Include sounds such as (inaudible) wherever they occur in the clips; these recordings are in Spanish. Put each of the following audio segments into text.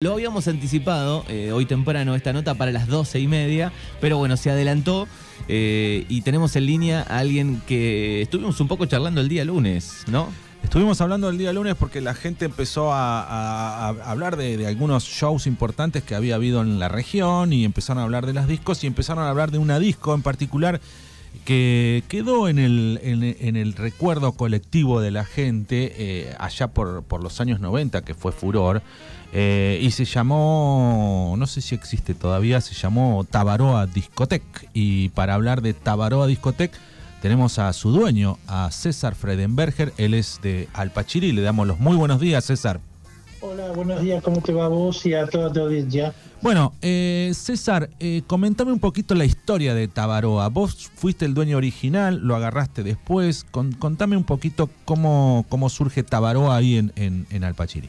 Lo habíamos anticipado eh, hoy temprano esta nota para las doce y media, pero bueno, se adelantó eh, y tenemos en línea a alguien que estuvimos un poco charlando el día lunes, ¿no? Estuvimos hablando el día lunes porque la gente empezó a, hablar de, de algunos shows importantes que había habido en la región y empezaron a hablar de las discos y empezaron a hablar de una disco en particular que quedó en el, en, el recuerdo colectivo de la gente eh, allá por, por los años 90, que fue furor, eh, y se llamó, no sé si existe todavía, se llamó Tabaroa Discotec. Y para hablar de Tabaroa Discotec, tenemos a su dueño, a César Fredenberger, él es de Alpachiri, le damos los muy buenos días, César. Hola, buenos días, ¿cómo te va a vos y a toda tu audiencia? Bueno, eh, César, eh, comentame un poquito la historia de Tabaroa. Vos fuiste el dueño original, lo agarraste después. Con- contame un poquito cómo, cómo surge Tabaroa ahí en, en, en Alpachiri.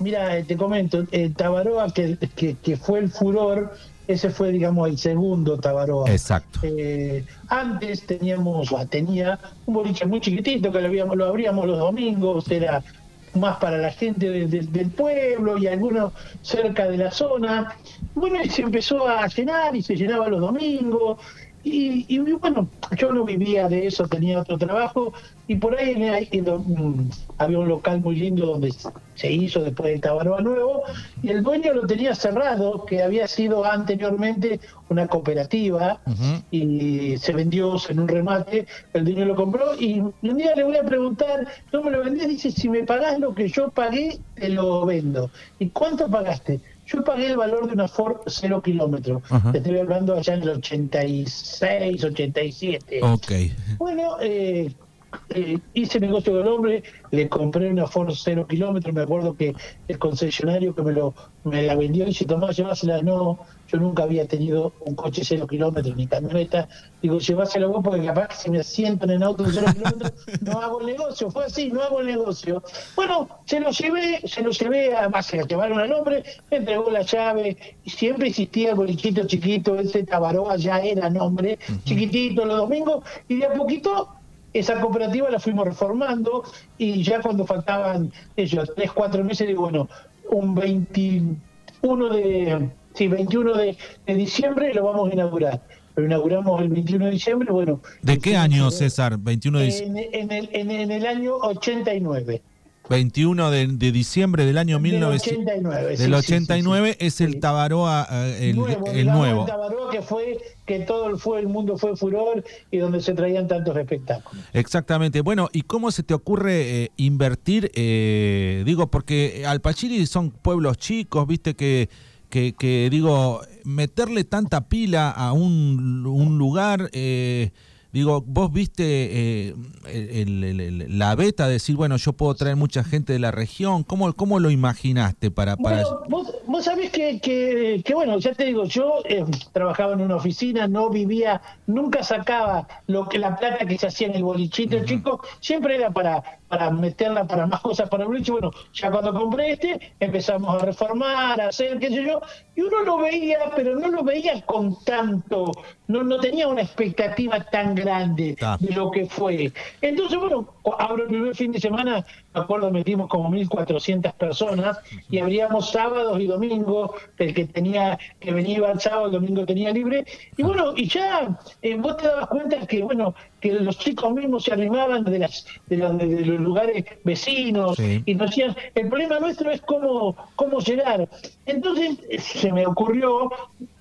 Mira, eh, te comento, eh, Tabaroa, que, que, que fue el furor, ese fue, digamos, el segundo Tabaroa. Exacto. Eh, antes teníamos, tenía un boliche muy chiquitito que lo, habíamos, lo abríamos los domingos, era más para la gente de- de- del pueblo y algunos cerca de la zona. Bueno, y se empezó a llenar y se llenaba los domingos. Y, y bueno, yo no vivía de eso, tenía otro trabajo y por ahí en el- en lo- mm, había un local muy lindo donde se hizo después del Tabaroa Nuevo y el dueño lo tenía cerrado, que había sido anteriormente una cooperativa y se vendió en un remate, el dueño lo compró y un día le voy a preguntar, ¿no me lo vendés? Dice, si me pagás lo que yo pagué, te lo vendo. ¿Y cuánto pagaste? Yo pagué el valor de una Ford cero kilómetros. Ajá. Te estoy hablando allá en el 86, 87. Ok. Bueno, eh, eh, hice negocio con el hombre, le compré una Ford cero kilómetros, me acuerdo que el concesionario que me lo me la vendió y dice, Tomás, llevásela, no, yo nunca había tenido un coche cero kilómetros ni camioneta, digo, llevásela vos porque capaz que si me siento en el auto de cero kilómetros no hago el negocio, fue así, no hago el negocio. Bueno, se lo llevé, se lo llevé, además se lo llevaron al hombre, me entregó la llave, y siempre existía el bolichito chiquito, ese Tabaroa ya era nombre, chiquitito los domingos, y de a poquito esa cooperativa la fuimos reformando y ya cuando faltaban ellos tres, cuatro meses, digo, bueno, un 21 de, sí, 21 de, de diciembre lo vamos a inaugurar. Lo inauguramos el 21 de diciembre, bueno. ¿De qué año, César? 21 de, En, en el, en, en el año 89. 21 de, de diciembre del año Del 1900. 89. sí, Del sí, sí, 89 sí. es el. Tabaroa, eh, el nuevo, el nuevo. el Tabaroa que fue que todo el, fue, el mundo fue furor y donde se traían tantos espectáculos. Exactamente. Bueno, ¿y cómo se te ocurre eh, invertir? eh, digo, porque Alpachiri son pueblos chicos, viste que, que, que, digo, meterle tanta pila a un, un lugar, eh, digo, vos viste eh, el- el- el- la beta, decir, bueno, yo puedo traer mucha gente de la región. ¿Cómo, cómo lo imaginaste para... para... Bueno, vos, vos sabés que, que, que, bueno, ya te digo, yo eh, trabajaba en una oficina, no vivía, nunca sacaba lo que la plata que se hacía en el bolichito chico, siempre era para, para meterla para más cosas para el boliche. Bueno, ya cuando compré este, empezamos a reformar, a hacer, qué sé yo, y uno lo veía, pero no lo veía con tanto, no, no tenía una expectativa tan grande Ah. de lo que fue. Entonces, bueno, abro el primer fin de semana, me acuerdo, metimos como 1.400 personas y abríamos sábados y domingos, el que tenía que venía iba el sábado, el domingo tenía libre, y bueno, y ya eh, vos te dabas cuenta que, bueno, que los chicos mismos se arrimaban de, las, de, los, de los lugares vecinos Sí. y nos decían, el problema nuestro es cómo, cómo llegar. Entonces eh, se me ocurrió,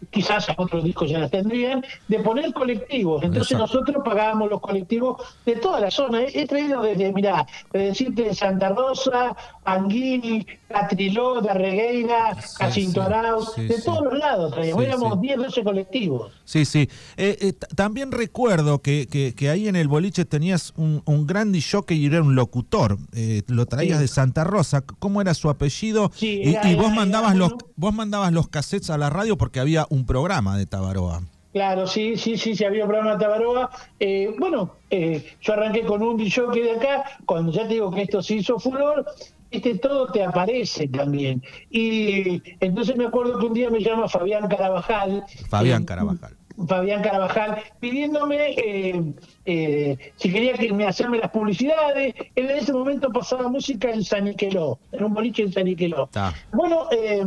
quizás a otros discos ya las tendrían, de poner colectivos. Entonces Exacto. nosotros pagábamos los colectivos de toda la zona. He, he traído desde, mirá, de decirte de Santa Rosa, Anguini, Catriló, de Regueira, sí, Arauz, sí, de sí. todos los lados Éramos sí. 10, 12 colectivos. Sí, sí. Eh, eh, también recuerdo que, que, que ahí en el boliche tenías un, un gran jockey y era un locutor. Eh, lo traías de Santa Rosa. ¿Cómo era su apellido? Sí, y, era- y vos era- mandabas era los uno- vos mandabas los cassettes a la radio porque había un programa de Tabaroa. Claro, sí, sí, sí, sí, había un programa de Tabaroa. Eh, bueno, eh, yo arranqué con un jockey de acá, cuando ya te digo que esto se hizo furor, este todo te aparece también. Y entonces me acuerdo que un día me llama Fabián Carabajal. Fabián eh, Carabajal. Fabián Carabajal, pidiéndome eh, eh, si quería que me hacerme las publicidades. Él en ese momento pasaba música en San Niqueló, en un boliche en San Niqueló. Bueno, eh,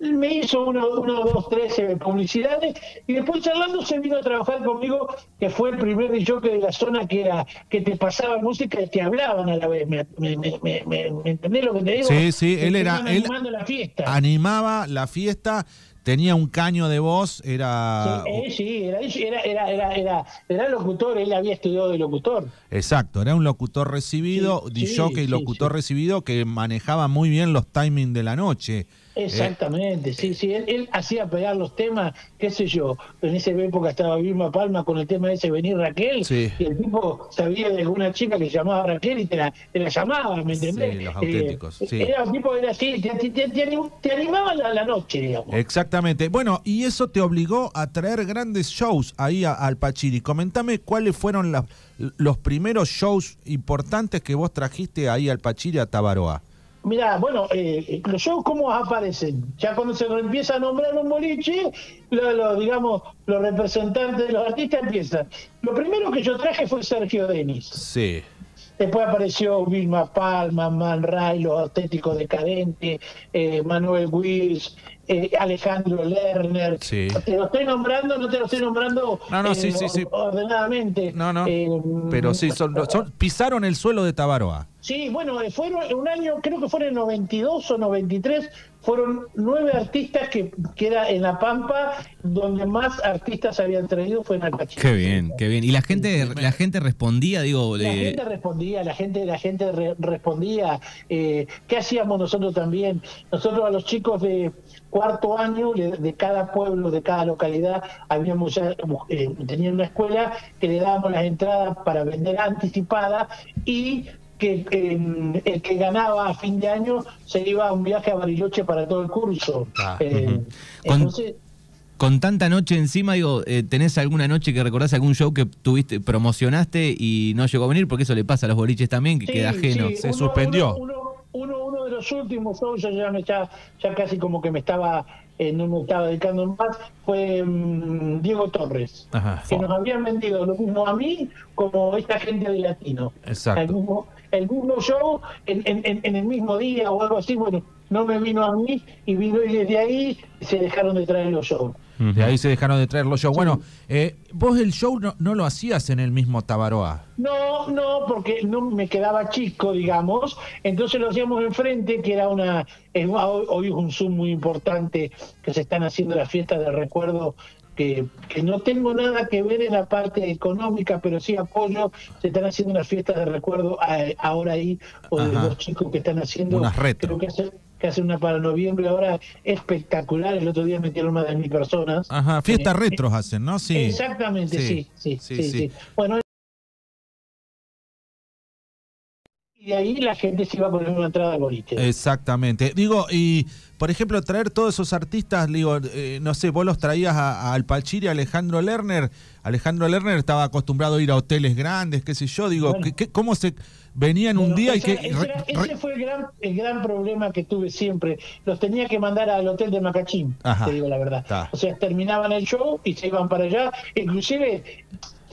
me hizo uno, uno dos, tres eh, publicidades y después charlando se vino a trabajar conmigo, que fue el primer jockey de la zona que era que te pasaba música y te hablaban a la vez. ¿Me, me, me, me, entendés lo que te digo? Sí, sí, él era. Él la fiesta. Animaba la fiesta tenía un caño de voz, era... Sí, eh, era, era, era, era, era, locutor, él había estudiado de locutor. Exacto, era un locutor recibido, sí, y locutor recibido que manejaba muy bien los timings de la noche. Exactamente, sí, sí, él, hacía pegar los temas, qué sé yo, en esa época estaba Vilma Palma con el tema de ese Venir Raquel, y el tipo sabía de alguna chica que llamaba Raquel y te la, te la llamaba, ¿me entendés? Sí, los auténticos, eh, sí. Era un tipo, era así, te, te, animaba la, la, noche, digamos. Exactamente, bueno, y eso te obligó a traer grandes shows ahí al Pachiri. Comentame cuáles fueron los primeros shows importantes que vos trajiste ahí al Pachiri a Tabaroa. Mira, bueno, eh, los shows cómo aparecen. Ya cuando se empieza a nombrar un boliche, lo, digamos, los representantes de los artistas empiezan. Lo primero que yo traje fue Sergio Denis. Sí. Después apareció Vilma Palma, Man Ray, Los Auténticos Decadentes, eh, Manuel Wills, eh, Alejandro Lerner. Sí. Te lo estoy nombrando, no te lo estoy nombrando no, no, sí, sí, sí. ordenadamente. No, no. pero sí, son, pisaron el suelo de Tabaroa. Sí, bueno, eh, fueron un año, creo que fueron en 92 o 93, fueron nueve artistas que, que era en La Pampa, donde más artistas habían traído fue en Alpachín. Qué bien, qué bien. Y la gente, la gente respondía, digo. La gente respondía, la gente, la gente respondía. Eh, ¿Qué hacíamos nosotros también? Nosotros a los chicos de cuarto año de cada pueblo, de cada localidad, habíamos ya, eh, tenían una escuela que le dábamos las entradas para vender anticipada y que el que ganaba a fin de año se iba a un viaje a Bariloche para todo el curso. Ah, eh, con, tanta noche encima, digo, eh, ¿tenés alguna noche que recordás algún show que tuviste, promocionaste y no llegó a venir? Porque eso le pasa a los boliches también, que queda ajeno. se suspendió. Uno, uno, de los últimos shows, ya, me, ya, ya casi como que me estaba eh, no me estaba dedicando más, fue mm, Diego Torres, que nos habían vendido lo mismo a mí como esta gente de Latino. Exacto el mismo show en, en, en, el mismo día o algo así, bueno, no me vino a mí y vino y desde ahí se dejaron de traer los shows. De ahí se dejaron de traer los shows. Bueno, eh, vos el show no, no, lo hacías en el mismo Tabaroa. No, no, porque no me quedaba chico, digamos. Entonces lo hacíamos enfrente, que era una. hoy es un Zoom muy importante que se están haciendo las fiestas de recuerdo que, no tengo nada que ver en la parte económica, pero sí apoyo. Se están haciendo unas fiestas de recuerdo ahora ahí, o de los chicos que están haciendo. Unas Creo que hacen, que hacen una para noviembre ahora espectacular. El otro día metieron más de mil personas. Ajá, fiestas eh, retros hacen, ¿no? Sí. Exactamente, sí, sí, sí. sí, Bueno, y ahí la gente se iba a poner una entrada al boliche. Exactamente. Digo, y por ejemplo, traer todos esos artistas, digo, eh, no sé, vos los traías a, Pachiri, a Alejandro Lerner. Alejandro Lerner estaba acostumbrado a ir a hoteles grandes, qué sé yo. Digo, ¿cómo se venían un día y que. Ese, fue el gran, el gran problema que tuve siempre. Los tenía que mandar al hotel de Macachín, te digo la verdad. O sea, terminaban el show y se iban para allá. Inclusive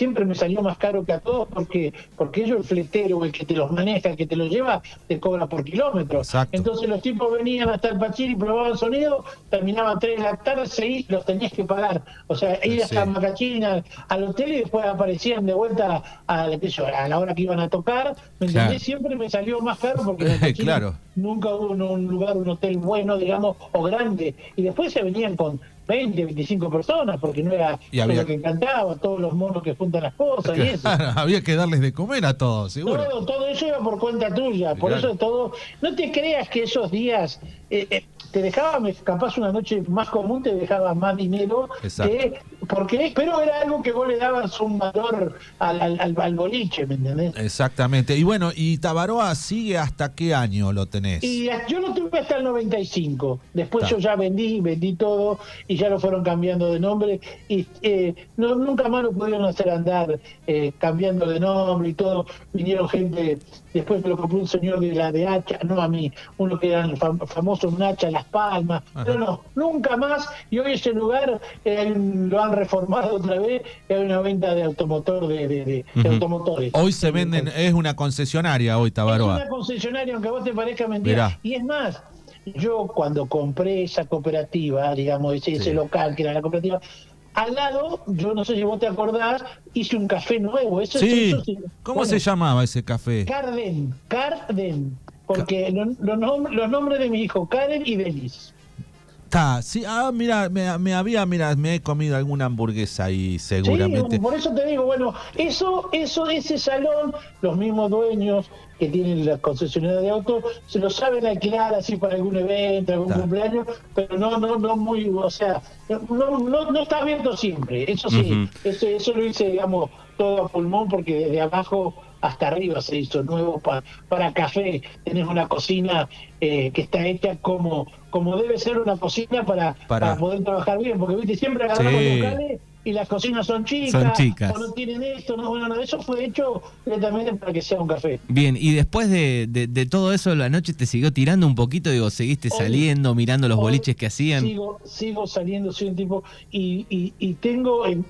siempre me salió más caro que a todos porque porque ellos el fletero el que te los maneja el que te los lleva te cobra por kilómetro. Entonces los tipos venían hasta el Pachiri probaban sonido terminaban tres de la tarde y los tenías que pagar. O sea ir hasta Macachina al hotel y después aparecían de vuelta a, a la hora que iban a tocar. ¿me siempre me salió más caro porque (laughs) claro. nunca hubo un lugar un hotel bueno digamos o grande. Y después se venían con 20, 25 personas, porque no era lo que encantaba, todos los monos que juntan las cosas y eso. (laughs) Había que darles de comer a todos, seguro. Todo, todo eso iba por cuenta tuya, por eso todo. No te creas que esos días eh, eh, te dejaba, capaz una noche más común, te dejaba más dinero, que, porque, pero era algo que vos le dabas un valor al, al, boliche, ¿me entendés? Exactamente. Y bueno, ¿y Tabaroa sigue hasta qué año lo tenés? Y yo lo tuve hasta el 95. Después yo ya vendí, vendí todo y ya lo fueron cambiando de nombre y eh, nunca más lo pudieron hacer andar eh, cambiando de nombre y todo. Vinieron gente después me lo compró un señor de la de Hacha, no a mí, uno que era fam- famoso en Hacha, Las Palmas, pero no, nunca más, y hoy ese lugar eh, lo han reformado otra vez, y hay una venta de automotor, de, de- de- de automotores. Hoy se venden, es una concesionaria hoy Es Tabaroa. una concesionaria, aunque a vos te parezca mentira. Mirá. Y es más, yo cuando compré esa cooperativa, digamos, ese, ese Sí. local que era la cooperativa, al lado, yo no sé si vos te acordás, hice un café nuevo. Eso, Sí, eso. ¿cómo Bueno, se llamaba ese café? Carden, Carden. Porque lo- los, nom- los nombres de mi hijo, Karen y Denis. Está, sí, ah, mira, me, me había, mira, me he comido alguna hamburguesa ahí seguramente. Sí, por eso te digo, bueno, eso, eso, ese salón, los mismos dueños que tienen las concesionarias de autos, se lo saben alquilar así para algún evento, algún Está. cumpleaños, pero no, no, no muy, o sea, no, no, no está abierto siempre, eso sí, eso, eso lo hice, digamos, todo a pulmón porque desde abajo hasta arriba se hizo nuevo pa- para café. Tenés una cocina eh, que está hecha como, como debe ser una cocina para, Para- para poder trabajar bien, porque viste, siempre agarramos Sí. locales y las cocinas son chicas, Son chicas. o no tienen esto, no, bueno, no, eso fue hecho directamente para que sea un café. Bien, y después de, de- de todo eso, la noche te siguió tirando un poquito, digo, seguiste Hoy- saliendo, mirando los boliches que hacían. Sigo, sigo saliendo, soy un tipo, y, y, y tengo, en-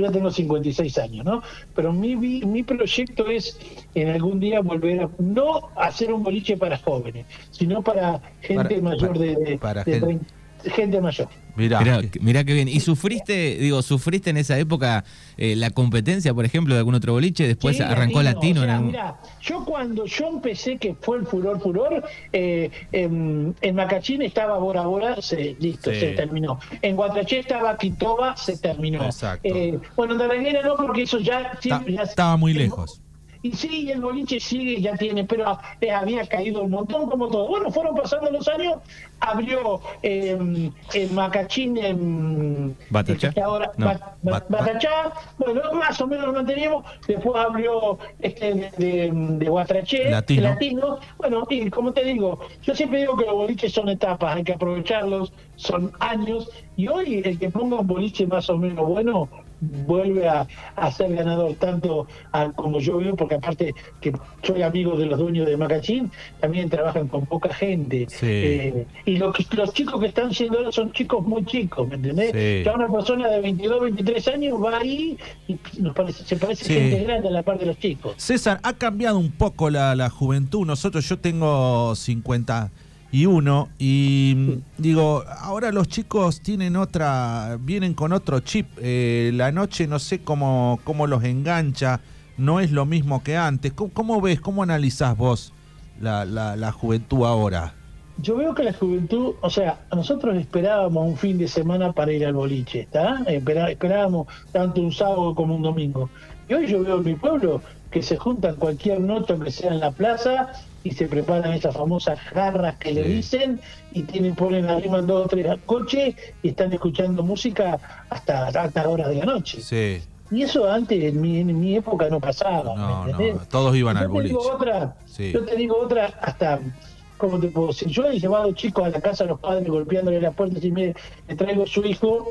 yo ya tengo 56 años, ¿no? Pero mi, mi proyecto es en algún día volver a, no hacer un boliche para jóvenes, sino para gente Para- mayor para- de, de- para de gente. 30 gente mayor. Mirá, Mirá, mirá qué bien. ¿Y sufriste, digo, sufriste en esa época eh, la competencia, por ejemplo, de algún otro boliche? Después Sí, arrancó latino. o en sea, algún- mirá, yo cuando yo empecé, que fue el furor, furor, eh, en, en Macachín estaba Bora Bora, se, listo, Sí. se terminó. En Guatraché estaba Quitoba, se terminó. Exacto. Eh, bueno, en Darreguera no, porque eso ya... Ta- siempre- ya- estaba muy lejos. Y sí, el boliche sigue, ya tiene, pero eh, había caído un montón como todo. Bueno, fueron pasando los años, abrió eh, Macachín, en ¿Batachá? este, ahora, No, Ba- Ba- Bat- Batachá, bueno, más o menos lo manteníamos, después abrió este de, de, de Guatraché, Latino. el latino. Bueno, y como te digo, yo siempre digo que los boliches son etapas, hay que aprovecharlos, son años, y hoy el que ponga un boliche más o menos bueno vuelve a, a ser ganador tanto a- como yo veo porque aparte que soy amigo de los dueños de Macachín también trabajan con poca gente Sí. Eh, y lo que- los chicos que están siendo ahora son chicos muy chicos ¿me entendés? Sí. ya una persona de 22 23 años va ahí y nos parece, se parece Sí. gente grande a la par de los chicos César, ha cambiado un poco la, la juventud. Nosotros, yo tengo 51 y digo, ahora los chicos tienen otra, vienen con otro chip. Eh, la noche no sé cómo, cómo los engancha, no es lo mismo que antes. ¿Cómo, cómo ves, cómo analizás vos la, la, la juventud ahora? Yo veo que la juventud, o sea, nosotros esperábamos un fin de semana para ir al boliche, ¿está? Esperábamos tanto un sábado como un domingo. Y hoy yo veo en mi pueblo que se juntan cualquier noche que sea en la plaza y se preparan esas famosas jarras que le Sí. dicen y tienen ponen arriba dos o tres coches y están escuchando música hasta altas horas de la noche. Sí, Y eso antes, en mi, en mi época, no pasaba. No, ¿me no, todos iban Yo al boliche. otra, Sí. Yo te digo otra, hasta, ¿cómo te puedo decir? Yo he llevado chicos a la casa a los padres golpeándole las puertas y me le traigo a su hijo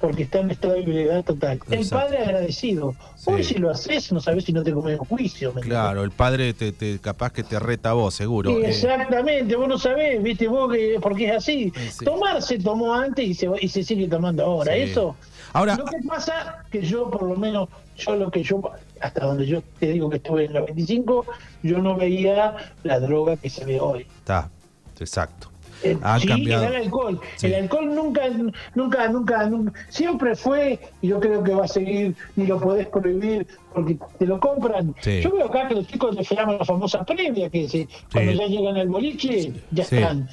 porque está en estado de ebriedad total. El padre agradecido. Sí. Hoy si lo haces, no sabes si no te comes juicio. ¿me claro, el padre te, te- capaz que te reta a vos, seguro. Sí, Eh, Exactamente, vos no sabés, viste vos que porque es así. Sí. Tomar se tomó antes y se, y se sigue tomando ahora. Eso. Ahora- lo que pasa que yo, por lo menos, yo lo que yo, hasta donde yo te digo que estuve en los 25, yo no veía la droga que se ve hoy. Está, exacto. Eh, sí, cambiado. era el alcohol. Sí. El alcohol nunca, nunca, nunca, nunca, siempre fue, y yo creo que va a seguir, ni lo podés prohibir porque te lo compran. Sí. Yo veo acá que los chicos les llaman la famosa previa, que cuando ya llegan al boliche, ya están.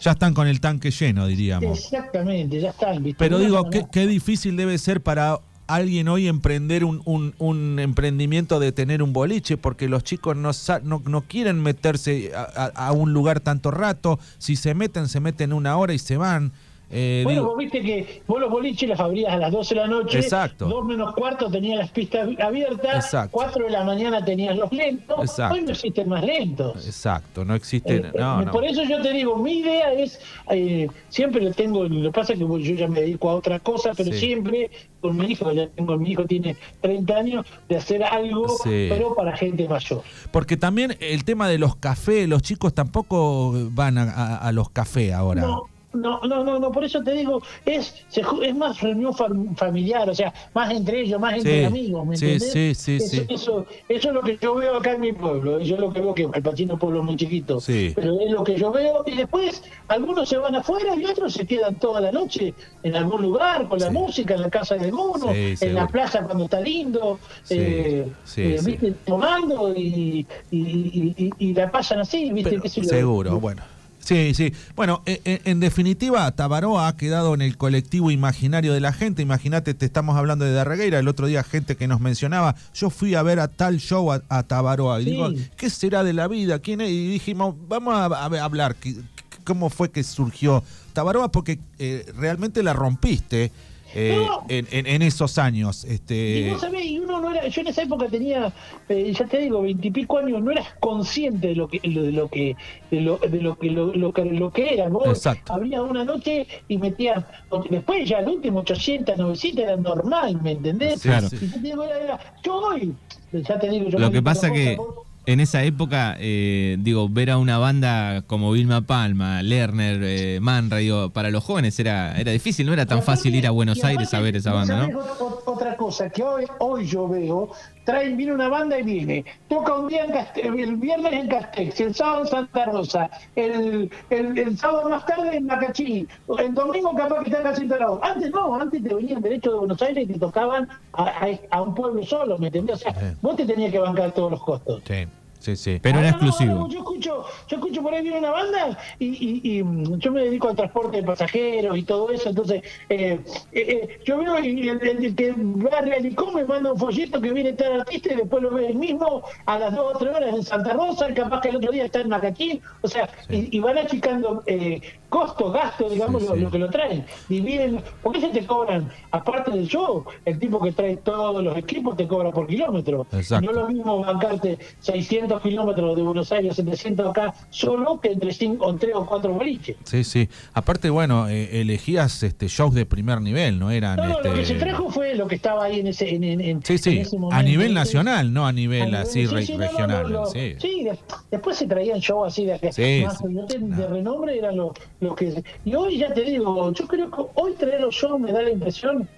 Ya están con el tanque lleno, diríamos. Exactamente, ya están. ¿viste? Pero No, digo, no, qué, no. qué difícil debe ser para alguien hoy emprender un, un- un emprendimiento de tener un boliche, porque los chicos no, no, no quieren meterse a, a- a un lugar tanto rato. Si se meten, se meten una hora y se van. Eh, bueno, digo- vos viste que vos los boliches los abrías a las 12 de la noche, Exacto. 2 menos cuarto tenías las pistas abiertas, Exacto. 4 de la mañana tenías los lentos, Exacto. hoy no existen más lentos. Exacto, no existe. Eh, no, eh, no. Por eso yo te digo, mi idea es, eh, siempre lo tengo, lo que pasa es que yo ya me dedico a otra cosa, pero Sí. siempre con mi hijo, ya tengo, mi hijo tiene 30 años, de hacer algo, Sí. pero para gente mayor. Porque también el tema de los cafés, los chicos tampoco van a, a- a los cafés ahora. No, no, no, no, no, por eso te digo, es se es más reunión fam- familiar, o sea, más entre ellos, más entre Sí, amigos, ¿me sí, entendés? sí, sí, eso, sí. Eso, eso es lo que yo veo acá en mi pueblo, yo lo que veo que el Pachino es un pueblo muy chiquito, Sí. pero es lo que yo veo, y después algunos se van afuera y otros se quedan toda la noche en algún lugar, con la música, en la casa de alguno, Sí, en seguro. la plaza cuando está lindo, Sí, eh, eh. ¿viste? tomando y, y, y- y- y la pasan así, ¿viste? Pero seguro, bueno. Sí, sí. Bueno, en, en- en definitiva, Tabaró ha quedado en el colectivo imaginario de la gente. Imagínate, te estamos hablando de Darregueira, el otro día gente que nos mencionaba, yo fui a ver a tal show a, a Tabaró. Y Sí. digo, ¿qué será de la vida? ¿Quién es? Y dijimos, vamos a, a hablar, ¿qué- ¿cómo fue que surgió Tabaroa? Porque eh, realmente la rompiste eh, No. en, en- en esos años. Y Este, sabés, y era, yo en esa época tenía, eh, ya te digo, veintipico años, no eras consciente de lo que, de lo que, de lo, de lo que, lo, lo que, lo que era. Vos Exacto. abrías una noche y metías, después ya el último 800, 900 era normal, ¿me entendés? Claro. Y yo te digo, era- era- yo hoy, ya te digo, yo Lo que pasa que vos- en esa época, eh, digo, ver a una banda como Vilma Palma, Lerner, eh, Manra, digo, para los jóvenes era, era difícil, no era tan fácil ir a Buenos Aires a ver esa banda, ¿no? ot- ot- Otra cosa que hoy, hoy yo veo, traen, viene una banda y viene, toca un día en Caste- el viernes en Castex, el sábado en Santa Rosa, el, el, el sábado más tarde en Macachí, el domingo capaz que está en Casita. Antes no, antes te venían derecho de Buenos Aires y te tocaban a, a- a un pueblo solo, ¿me entendés? O sea, Sí. vos te tenías que bancar todos los costos. sí, sí, sí. Pero era no, exclusivo. yo escucho, yo escucho por ahí viene una banda y, y- y, mm, yo me dedico al transporte de pasajeros y todo eso, entonces eh, eh, eh, yo veo y el, el- el que va a Realicom me manda un folleto que viene tal artista y después lo ve el mismo a las dos o tres horas en Santa Rosa, capaz que el otro día está en Macachín, o sea, Sí. y, y van achicando eh, costos, gastos, digamos, Sí, lo, sí. lo que lo traen. Dividen, ¿por qué se te cobran? Aparte del show, el tipo que trae todos los equipos te cobra por kilómetro. Exacto. No es lo mismo bancarte 600 kilómetros de Buenos Aires, 700 acá, solo que entre cinco, o tres o cuatro boliches. Sí, sí. Aparte, bueno, eh, elegías este shows de primer nivel, no eran. No, este... lo que se trajo fue lo que estaba ahí en ese, en, en- Sí, en sí. A nivel nacional, no a nivel A así sí, re- sí, no, no, regional. no, lo- sí. de- después se traían shows así de, más de, de No. renombre, eran los los que. Y hoy ya te digo, yo creo que hoy traer los shows me da la impresión.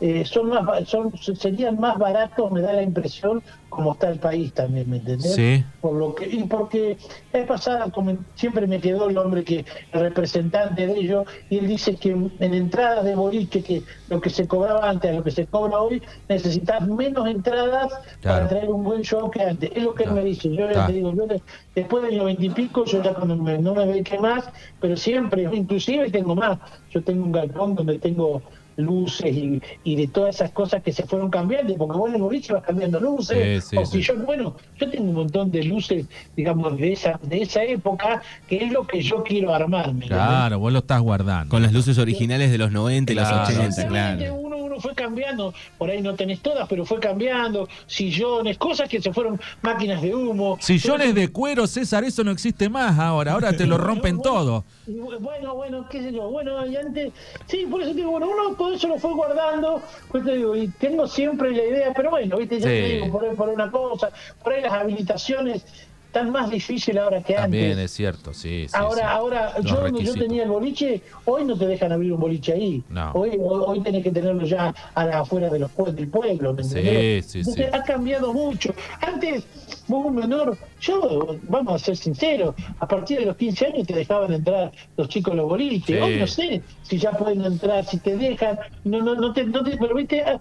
Eh, son más son serían más baratos me da la impresión como está el país también me entendés Sí. por lo que y porque vez pasada como siempre me quedó el hombre que el representante de ellos y él dice que en entradas de boliche que lo que se cobraba antes a lo que se cobra hoy necesitas menos entradas Claro. para traer un buen show que antes es lo que Claro. él me dice yo Claro. te digo yo de- después de los veintipico yo ya cuando me- no me ve que más pero siempre inclusive tengo más yo tengo un galpón donde tengo luces y, y de todas esas cosas que se fueron cambiando, porque vos en el boliche vas cambiando luces, Sí, sí, o sí. si yo, bueno, yo tengo un montón de luces, digamos, de esa, de esa época, que es lo que yo quiero armarme. Claro, vos lo estás guardando. Con las luces originales de los 90 y los Claro. 80, Exactamente, claro. Uno, fue cambiando, por ahí no tenés todas, pero fue cambiando, sillones, cosas que se fueron, máquinas de humo. Sillones de cuero, César, eso no existe más ahora. Ahora te lo (laughs) rompen Bueno, todo. Bueno, bueno, qué sé yo, bueno, y antes, sí, por eso digo, bueno, uno todo eso lo fue guardando, pues te digo, y tengo siempre la idea, pero bueno, viste, ya Sí. te digo, por ahí por una cosa, por ahí las habilitaciones están más difíciles ahora que También antes. es cierto, sí. sí, Ahora, sí. ahora, Los yo yo tenía el boliche, hoy no te dejan abrir un boliche ahí. No. Hoy, hoy, hoy tenés que tenerlo ya a la afuera de los del pueblo, ¿me Sí, entendés? sí, Entonces, sí. ha cambiado mucho. Antes, vos un menor, yo, vamos a ser sinceros, a partir de los 15 años te dejaban entrar los chicos a los boliches. Sí. Hoy no sé si ya pueden entrar, si te dejan, no, no, no te, no te, pero viste, era,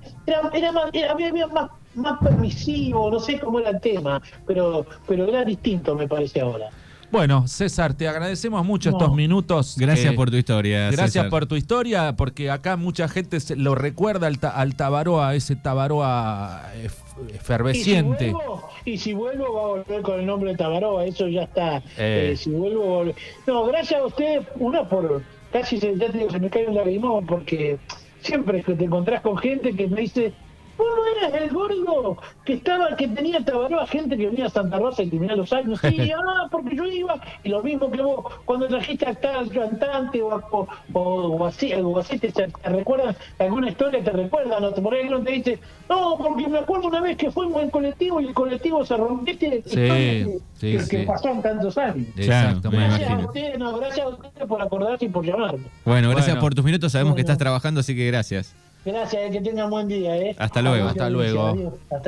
era más, era, había, había más, más permisivo, no sé cómo era el tema, pero, pero era distinto me parece ahora. Bueno, César, te agradecemos mucho No. estos minutos. Gracias Eh, por tu historia. Gracias César. por tu historia, porque acá mucha gente se- lo recuerda al, ta- al Tabaroa, ese Tabaroa eh, efervesciente. Y si, vuelvo, y si vuelvo, va a volver con el nombre de Tabaroa, eso ya está. Eh. Eh, si vuelvo, volver. No, gracias a ustedes, una por. Casi se, ya te digo, se me cae un lagrimón, porque siempre que te encontrás con gente que me dice. Vos no eras el gordo que estaba, que tenía Tabaroa, gente que venía a Santa Rosa y tenía los años. Sí, (laughs) ah, porque yo iba, y lo mismo que vos, cuando trajiste a tal cantante o, a- o, o, o así, o así te, te recuerdan alguna historia, te recuerdan, o te- por ahí no te dice, no, porque me acuerdo una vez que fuimos en colectivo y el colectivo se rompió, ¿viste? Sí, Historia sí, que, sí. que pasó en tantos años. Exacto, me Gracias a ustedes, no, gracias a ustedes por acordarse y por llamarme. Bueno, gracias Bueno. por tus minutos. Sabemos que estás trabajando, así que gracias. Gracias, que tengan buen día. Eh. Hasta luego. Hasta luego.